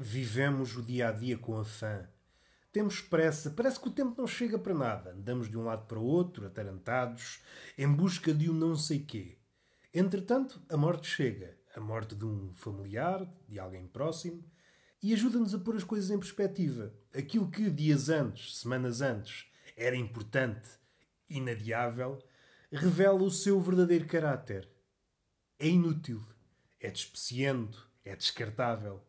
Vivemos o dia a dia com afã. Temos pressa, parece que o tempo não chega para nada. Andamos de um lado para o outro, atarantados, em busca de um não sei quê. Entretanto, a morte chega. A morte de um familiar, de alguém próximo, e ajuda-nos a pôr as coisas em perspectiva. Aquilo que dias antes, semanas antes, era importante, inadiável, revela o seu verdadeiro caráter. É inútil, é despeciento, é descartável.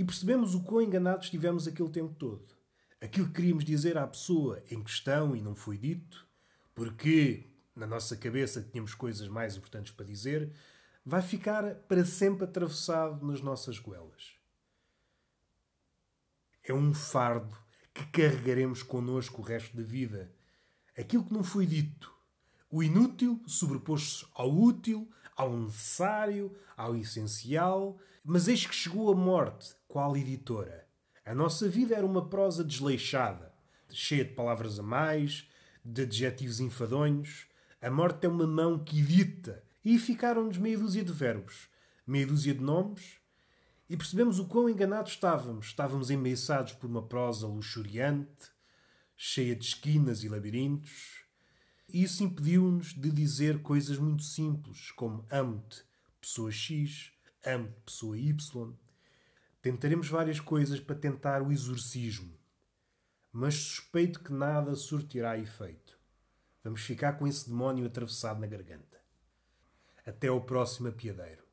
E percebemos o quão enganados estivemos aquele tempo todo. Aquilo que queríamos dizer à pessoa em questão e não foi dito, porque na nossa cabeça tínhamos coisas mais importantes para dizer, vai ficar para sempre atravessado nas nossas goelas. É um fardo que carregaremos connosco o resto da vida. Aquilo que não foi dito. O inútil sobrepôs-se ao útil, ao necessário, ao essencial, mas eis que chegou a morte, qual editora. A nossa vida era uma prosa desleixada, cheia de palavras a mais, de adjetivos enfadonhos. A morte é uma mão que edita, e ficaram-nos meia dúzia de verbos, meia dúzia de nomes, e percebemos o quão enganados estávamos. Estávamos embeiçados por uma prosa luxuriante, cheia de esquinas e labirintos. E isso impediu-nos de dizer coisas muito simples, como amo-te, pessoa X, amo-te, pessoa Y. Tentaremos várias coisas para tentar o exorcismo, mas suspeito que nada surtirá efeito. Vamos ficar com esse demónio atravessado na garganta. Até ao próximo apiadeiro.